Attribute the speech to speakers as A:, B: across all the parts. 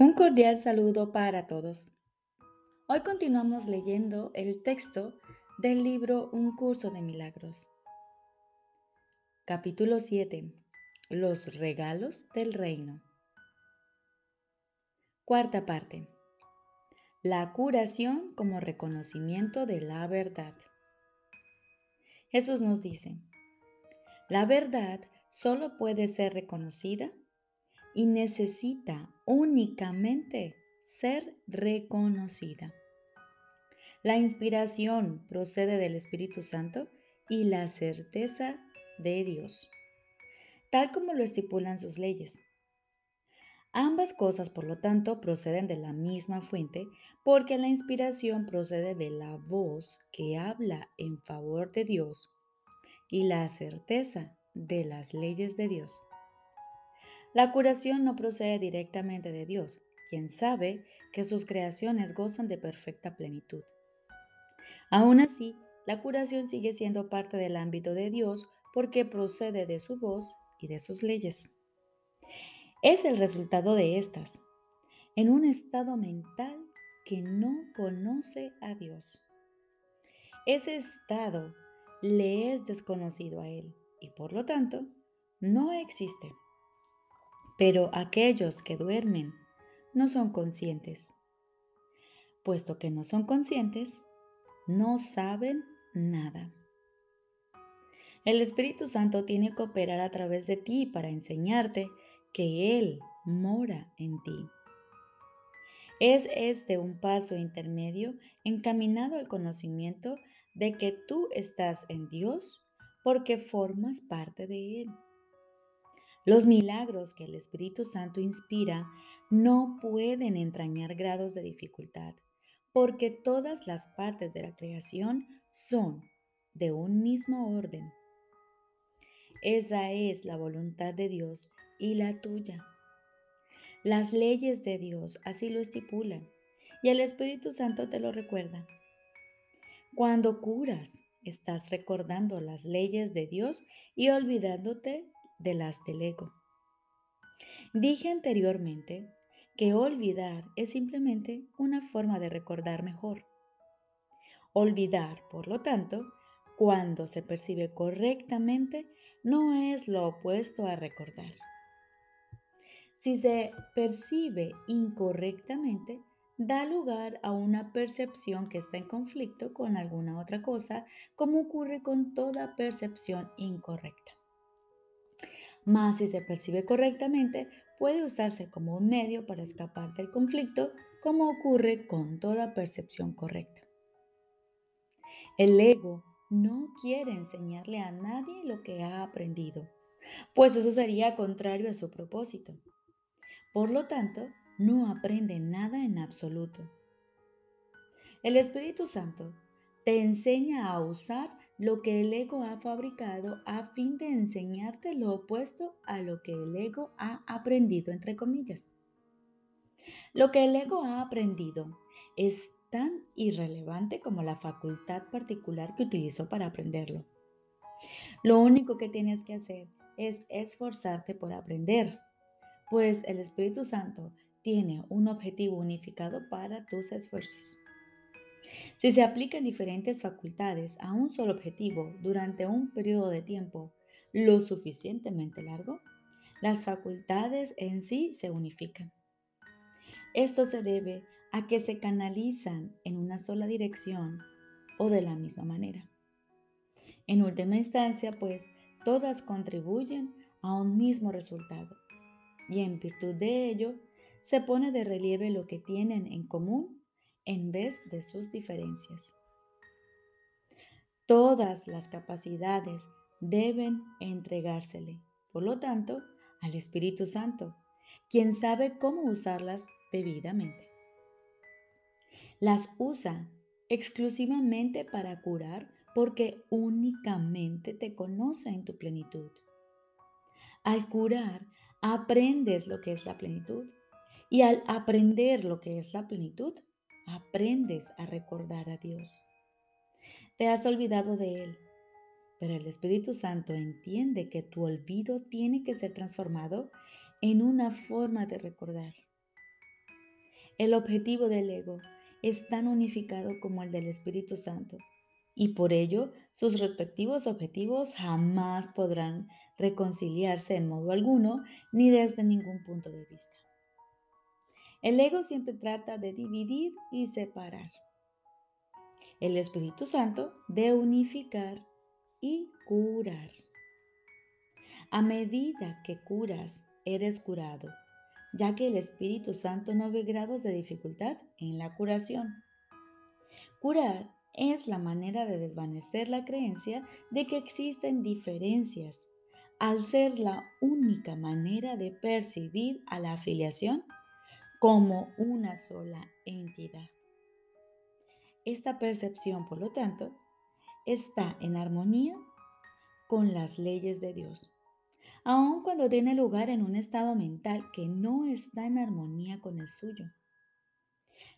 A: Un cordial saludo para todos. Hoy continuamos leyendo el texto del libro Un curso de milagros. Capítulo 7. Los regalos del reino. Cuarta parte. La curación como reconocimiento de la verdad. Jesús nos dice, la verdad solo puede ser reconocida y necesita únicamente ser reconocida. La inspiración procede del Espíritu Santo y la certeza de Dios, tal como lo estipulan sus leyes. Ambas cosas, por lo tanto, proceden de la misma fuente porque la inspiración procede de la voz que habla en favor de Dios y la certeza de las leyes de Dios. La curación no procede directamente de Dios, quien sabe que sus creaciones gozan de perfecta plenitud. Aún así, la curación sigue siendo parte del ámbito de Dios porque procede de su voz y de sus leyes. Es el resultado de estas, en un estado mental que no conoce a Dios. Ese estado le es desconocido a Él y por lo tanto no existe. Pero aquellos que duermen no son conscientes. Puesto que no son conscientes, no saben nada. El Espíritu Santo tiene que operar a través de ti para enseñarte que Él mora en ti. Es este un paso intermedio encaminado al conocimiento de que tú estás en Dios porque formas parte de Él. Los milagros que el Espíritu Santo inspira no pueden entrañar grados de dificultad, porque todas las partes de la creación son de un mismo orden. Esa es la voluntad de Dios y la tuya. Las leyes de Dios así lo estipulan y el Espíritu Santo te lo recuerda. Cuando curas, estás recordando las leyes de Dios y olvidándote de las del ego. Dije anteriormente que olvidar es simplemente una forma de recordar mejor. Olvidar, por lo tanto, cuando se percibe correctamente, no es lo opuesto a recordar. Si se percibe incorrectamente, da lugar a una percepción que está en conflicto con alguna otra cosa, como ocurre con toda percepción incorrecta. Más si se percibe correctamente, puede usarse como un medio para escapar del conflicto, como ocurre con toda percepción correcta. El ego no quiere enseñarle a nadie lo que ha aprendido, pues eso sería contrario a su propósito. Por lo tanto, no aprende nada en absoluto. El Espíritu Santo te enseña a usar lo que el ego ha fabricado a fin de enseñarte lo opuesto a lo que el ego ha aprendido, entre comillas. Lo que el ego ha aprendido es tan irrelevante como la facultad particular que utilizó para aprenderlo. Lo único que tienes que hacer es esforzarte por aprender, pues el Espíritu Santo tiene un objetivo unificado para tus esfuerzos. Si se aplican diferentes facultades a un solo objetivo durante un periodo de tiempo lo suficientemente largo, las facultades en sí se unifican. Esto se debe a que se canalizan en una sola dirección o de la misma manera. En última instancia, pues, todas contribuyen a un mismo resultado y en virtud de ello se pone de relieve lo que tienen en común en vez de sus diferencias. Todas las capacidades deben entregársele, por lo tanto, al Espíritu Santo, quien sabe cómo usarlas debidamente. Las usa exclusivamente para curar porque únicamente te conoce en tu plenitud. Al curar, aprendes lo que es la plenitud y al aprender lo que es la plenitud, aprendes a recordar a Dios. Te has olvidado de Él, pero el Espíritu Santo entiende que tu olvido tiene que ser transformado en una forma de recordar. El objetivo del ego es tan unificado como el del Espíritu Santo y por ello sus respectivos objetivos jamás podrán reconciliarse en modo alguno ni desde ningún punto de vista. El ego siempre trata de dividir y separar. El Espíritu Santo de unificar y curar. A medida que curas, eres curado ya que el Espíritu Santo no ve grados de dificultad en la curación. Curar es la manera de desvanecer la creencia de que existen diferencias, al ser la única manera de percibir a la afiliación como una sola entidad. Esta percepción, por lo tanto, está en armonía con las leyes de Dios aun cuando tiene lugar en un estado mental que no está en armonía con el suyo.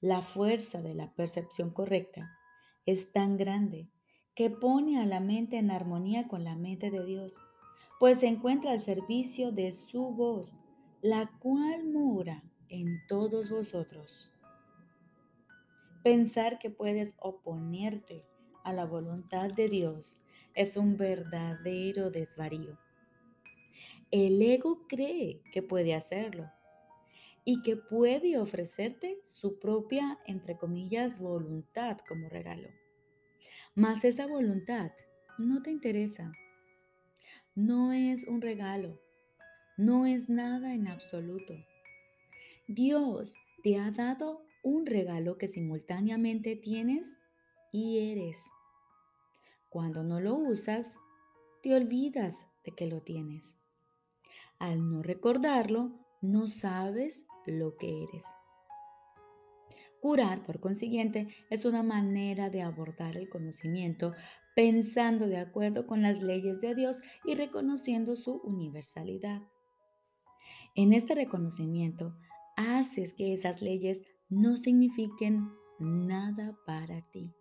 A: La fuerza de la percepción correcta es tan grande que pone a la mente en armonía con la mente de Dios, pues se encuentra al servicio de su voz, la cual mora en todos vosotros. Pensar que puedes oponerte a la voluntad de Dios es un verdadero desvarío. El ego cree que puede hacerlo y que puede ofrecerte su propia, entre comillas, voluntad como regalo. Mas esa voluntad no te interesa. No es un regalo. No es nada en absoluto. Dios te ha dado un regalo que simultáneamente tienes y eres. Cuando no lo usas, te olvidas de que lo tienes. Al no recordarlo, no sabes lo que eres. Curar, por consiguiente, es una manera de abordar el conocimiento pensando de acuerdo con las leyes de Dios y reconociendo su universalidad. En este reconocimiento, haces que esas leyes no signifiquen nada para ti.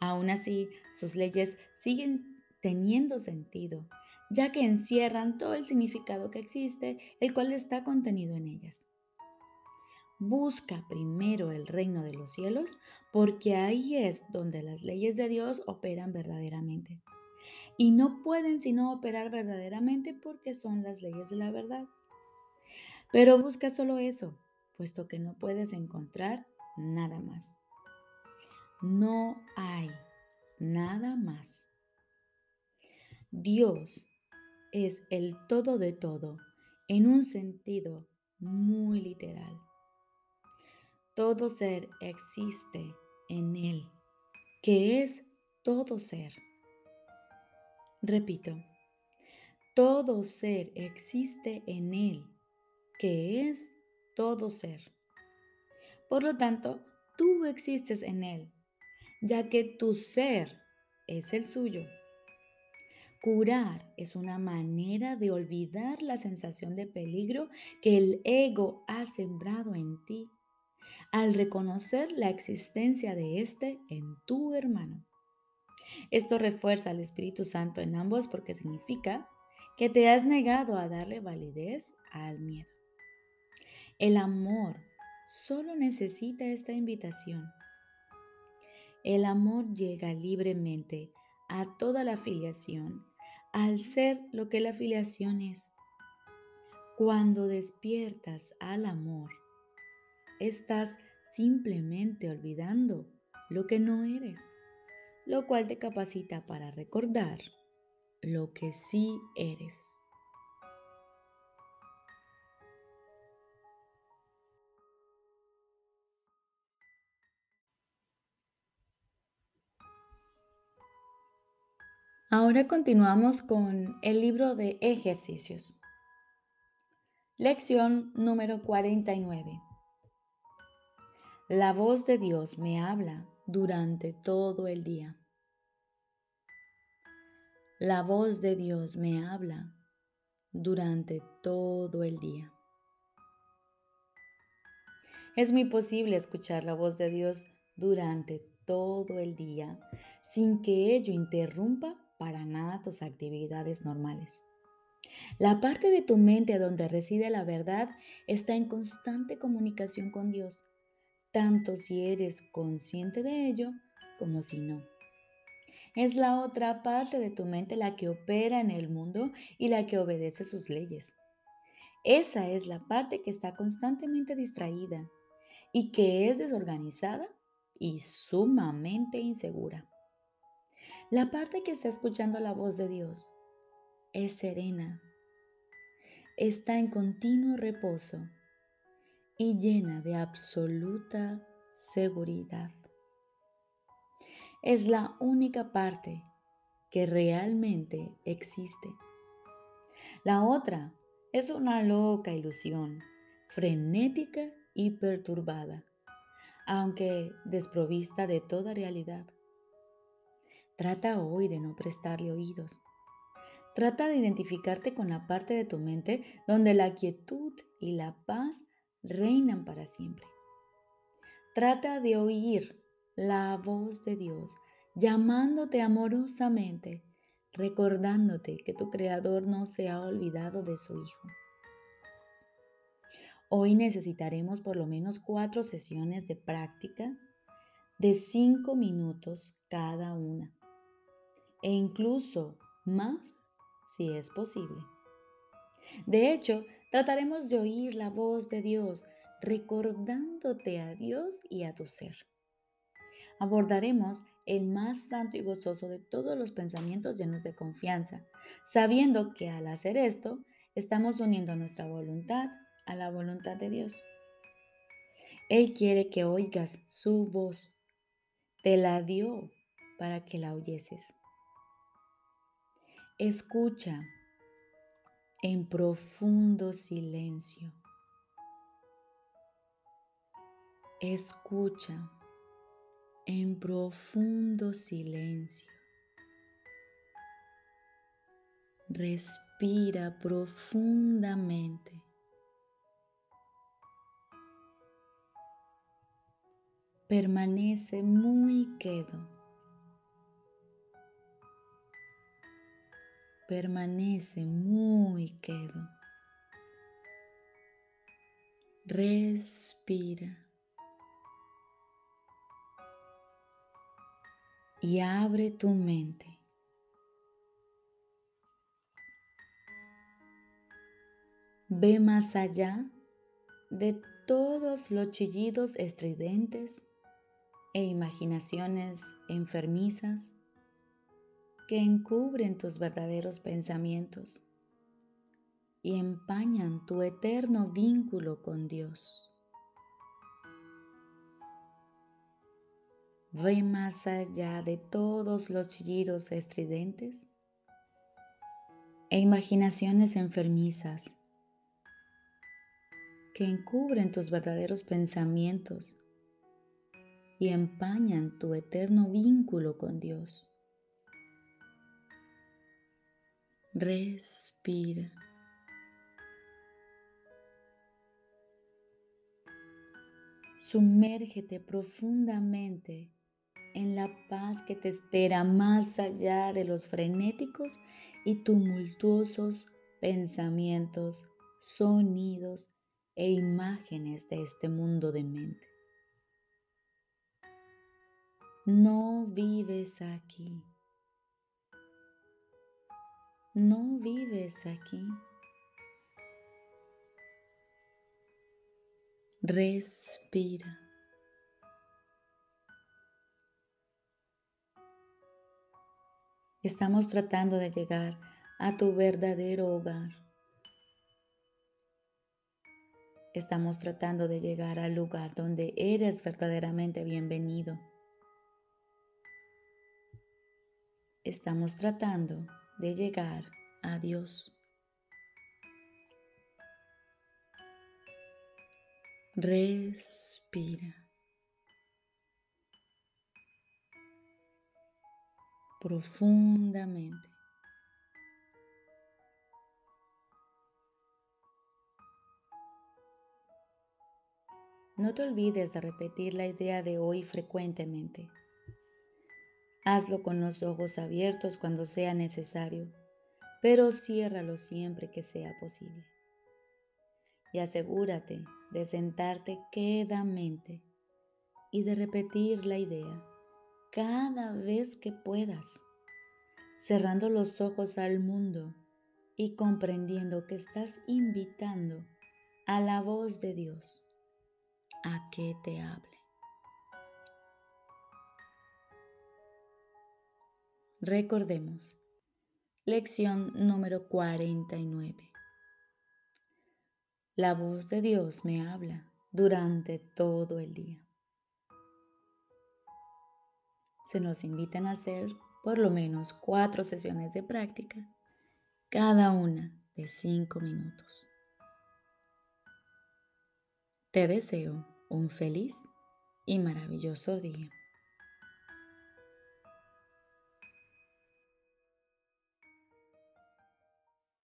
A: Aún así, sus leyes siguen teniendo sentido ya que encierran todo el significado que existe, el cual está contenido en ellas. Busca primero el reino de los cielos, porque ahí es donde las leyes de Dios operan verdaderamente. Y no pueden sino operar verdaderamente porque son las leyes de la verdad. Pero busca solo eso, puesto que no puedes encontrar nada más. No hay nada más. Dios es el todo de todo en un sentido muy literal. Todo ser existe en Él, que es todo ser. Repito, todo ser existe en Él, que es todo ser. Por lo tanto, tú existes en Él, ya que tu ser es el suyo. Curar es una manera de olvidar la sensación de peligro que el ego ha sembrado en ti al reconocer la existencia de éste en tu hermano. Esto refuerza al Espíritu Santo en ambos porque significa que te has negado a darle validez al miedo. El amor solo necesita esta invitación. El amor llega libremente a toda la afiliación al ser lo que la afiliación es. Cuando despiertas al amor, estás simplemente olvidando lo que no eres, lo cual te capacita para recordar lo que sí eres. Ahora continuamos con el libro de ejercicios. Lección número 49. La voz de Dios me habla durante todo el día. La voz de Dios me habla durante todo el día. Es muy posible escuchar la voz de Dios durante todo el día sin que ello interrumpa para nada tus actividades normales. La parte de tu mente donde reside la verdad está en constante comunicación con Dios, tanto si eres consciente de ello como si no. Es la otra parte de tu mente la que opera en el mundo y la que obedece sus leyes. Esa es la parte que está constantemente distraída y que es desorganizada y sumamente insegura. La parte que está escuchando la voz de Dios es serena, está en continuo reposo y llena de absoluta seguridad. Es la única parte que realmente existe. La otra es una loca ilusión, frenética y perturbada, aunque desprovista de toda realidad. Trata hoy de no prestarle oídos. Trata de identificarte con la parte de tu mente donde la quietud y la paz reinan para siempre. Trata de oír la voz de Dios llamándote amorosamente recordándote que tu Creador no se ha olvidado de su Hijo. Hoy necesitaremos por lo menos cuatro sesiones de práctica de cinco minutos cada una e incluso más si es posible. De hecho, trataremos de oír la voz de Dios recordándote a Dios y a tu ser. Abordaremos el más santo y gozoso de todos los pensamientos llenos de confianza, sabiendo que al hacer esto estamos uniendo nuestra voluntad a la voluntad de Dios. Él quiere que oigas su voz. Te la dio para que la oyeses. Escucha en profundo silencio. Escucha en profundo silencio. Respira profundamente. Permanece muy quedo. Permanece muy quedo. Respira. y abre tu mente. Ve más allá de todos los chillidos estridentes e imaginaciones enfermizas que encubren tus verdaderos pensamientos y empañan tu eterno vínculo con Dios. Ve más allá de todos los chillidos estridentes e imaginaciones enfermizas que encubren tus verdaderos pensamientos y empañan tu eterno vínculo con Dios. Respira. Sumérgete profundamente en la paz que te espera más allá de los frenéticos y tumultuosos pensamientos, sonidos e imágenes de este mundo de mente. No vives aquí. No vives aquí. Respira. Estamos tratando de llegar a tu verdadero hogar. Estamos tratando de llegar al lugar donde eres verdaderamente bienvenido. Estamos tratando de llegar a Dios. Respira. profundamente. No te olvides de repetir la idea de hoy frecuentemente. Hazlo con los ojos abiertos cuando sea necesario, pero ciérralo siempre que sea posible. Y asegúrate de sentarte quedamente y de repetir la idea cada vez que puedas, cerrando los ojos al mundo y comprendiendo que estás invitando a la voz de Dios a que te hable. Recordemos, lección número 49. La voz de Dios me habla durante todo el día. Se nos invitan a hacer por lo menos cuatro sesiones de práctica, cada una de cinco minutos. Te deseo un feliz y maravilloso día.